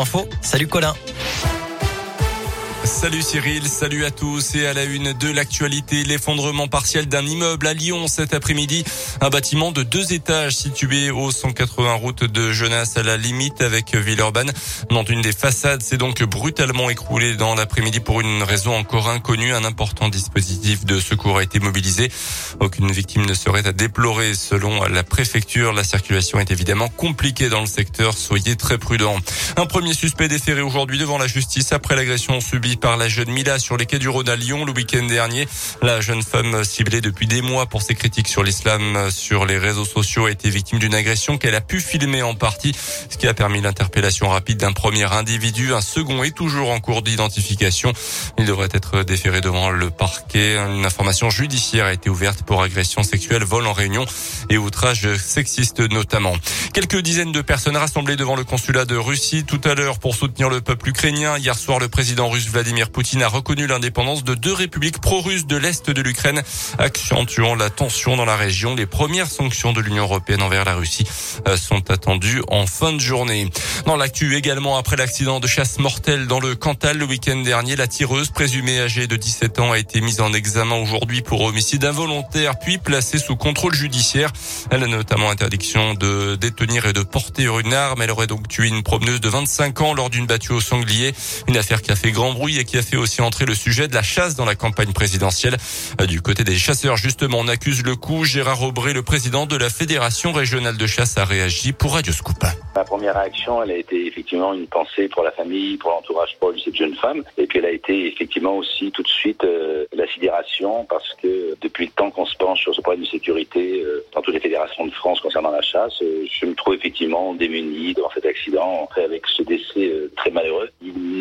Info, salut Colin. Salut Cyril, salut à tous et à la une de l'actualité, l'effondrement partiel d'un immeuble à Lyon cet après-midi. Un bâtiment de deux étages situé au 180 route de Genasse à la limite avec Villeurbanne. Dans une des façades s'est donc brutalement écroulé dans l'après-midi pour une raison encore inconnue. Un important dispositif de secours a été mobilisé. Aucune victime ne serait à déplorer selon la préfecture. La circulation est évidemment compliquée dans le secteur. Soyez très prudents. Un premier suspect déféré aujourd'hui devant la justice après l'agression subie par la jeune Mila sur les quais du Rhône à Lyon le week-end dernier. La jeune femme ciblée depuis des mois pour ses critiques sur l'islam sur les réseaux sociaux a été victime d'une agression qu'elle a pu filmer en partie, ce qui a permis l'interpellation rapide d'un premier individu. Un second est toujours en cours d'identification. Il devrait être déféré devant le parquet. Une information judiciaire a été ouverte pour agression sexuelle, vol en réunion et outrage sexiste notamment. Quelques dizaines de personnes rassemblées devant le consulat de Russie tout à l'heure pour soutenir le peuple ukrainien. Hier soir, le président russe Vladimir Poutine a reconnu l'indépendance de deux républiques pro-russes de l'Est de l'Ukraine, accentuant la tension dans la région. Les premières sanctions de l'Union européenne envers la Russie euh, sont attendues en fin de journée. Dans l'actu également, après l'accident de chasse mortel dans le Cantal le week-end dernier, la tireuse présumée âgée de 17 ans a été mise en examen aujourd'hui pour homicide involontaire, puis placée sous contrôle judiciaire. Elle a notamment interdiction de détenir et de porter une arme. Elle aurait donc tué une promeneuse de 25 ans lors d'une battue au sanglier. Une affaire qui a fait grand bruit et qui a fait aussi entrer le sujet de la chasse dans la campagne présidentielle. Du côté des chasseurs, justement, on accuse le coup. Gérard Aubry, le président de la Fédération régionale de chasse, a réagi pour Radio Scoop. Ma première réaction, elle a été effectivement une pensée pour la famille, pour l'entourage proche de cette jeune femme. Et puis elle a été effectivement aussi tout de suite euh, la sidération parce que depuis le temps qu'on se penche sur ce problème de sécurité euh, dans toutes les fédérations de France concernant la chasse, euh, je me trouve effectivement démuni devant cet accident, avec ce décès euh, très malheureux.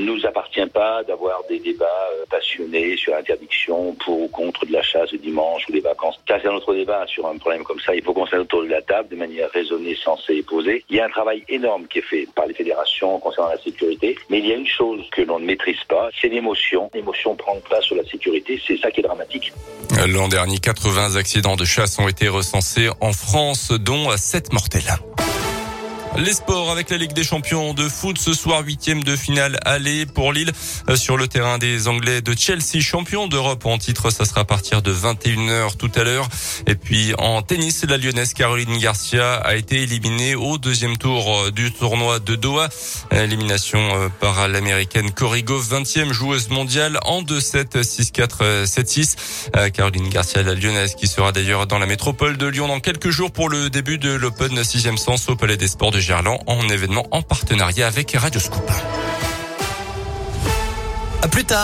Nous appartient pas d'avoir des débats euh, passionnés sur l'interdiction pour ou contre de la chasse le dimanche ou des vacances. Ça, c'est un autre débat sur un problème comme ça. Il faut qu'on s'aille autour de la table de manière raisonnée, sensée et posée. Il y a un travail énorme qui est fait par les fédérations concernant la sécurité, mais il y a une chose que l'on ne maîtrise pas, c'est l'émotion. L'émotion prend place sur la sécurité, c'est ça qui est dramatique. L'an dernier, 80 accidents de chasse ont été recensés en France, dont 7 mortels. Les sports avec la Ligue des champions de foot ce soir huitième de finale aller pour Lille. Euh, sur le terrain des Anglais de Chelsea champion d'Europe en titre ça sera à partir de 21h tout à l'heure. Et puis en tennis la lyonnaise Caroline Garcia a été éliminée au deuxième tour euh, du tournoi de Doha. Élimination euh, par l'américaine Cory Goff 20e joueuse mondiale en 2-7 6-4 7-6 Caroline Garcia la lyonnaise qui sera d'ailleurs dans la métropole de Lyon dans quelques jours pour le début de l'Open 6e sens au Palais des Sports de En événement en partenariat avec Radio Scoop. À plus tard.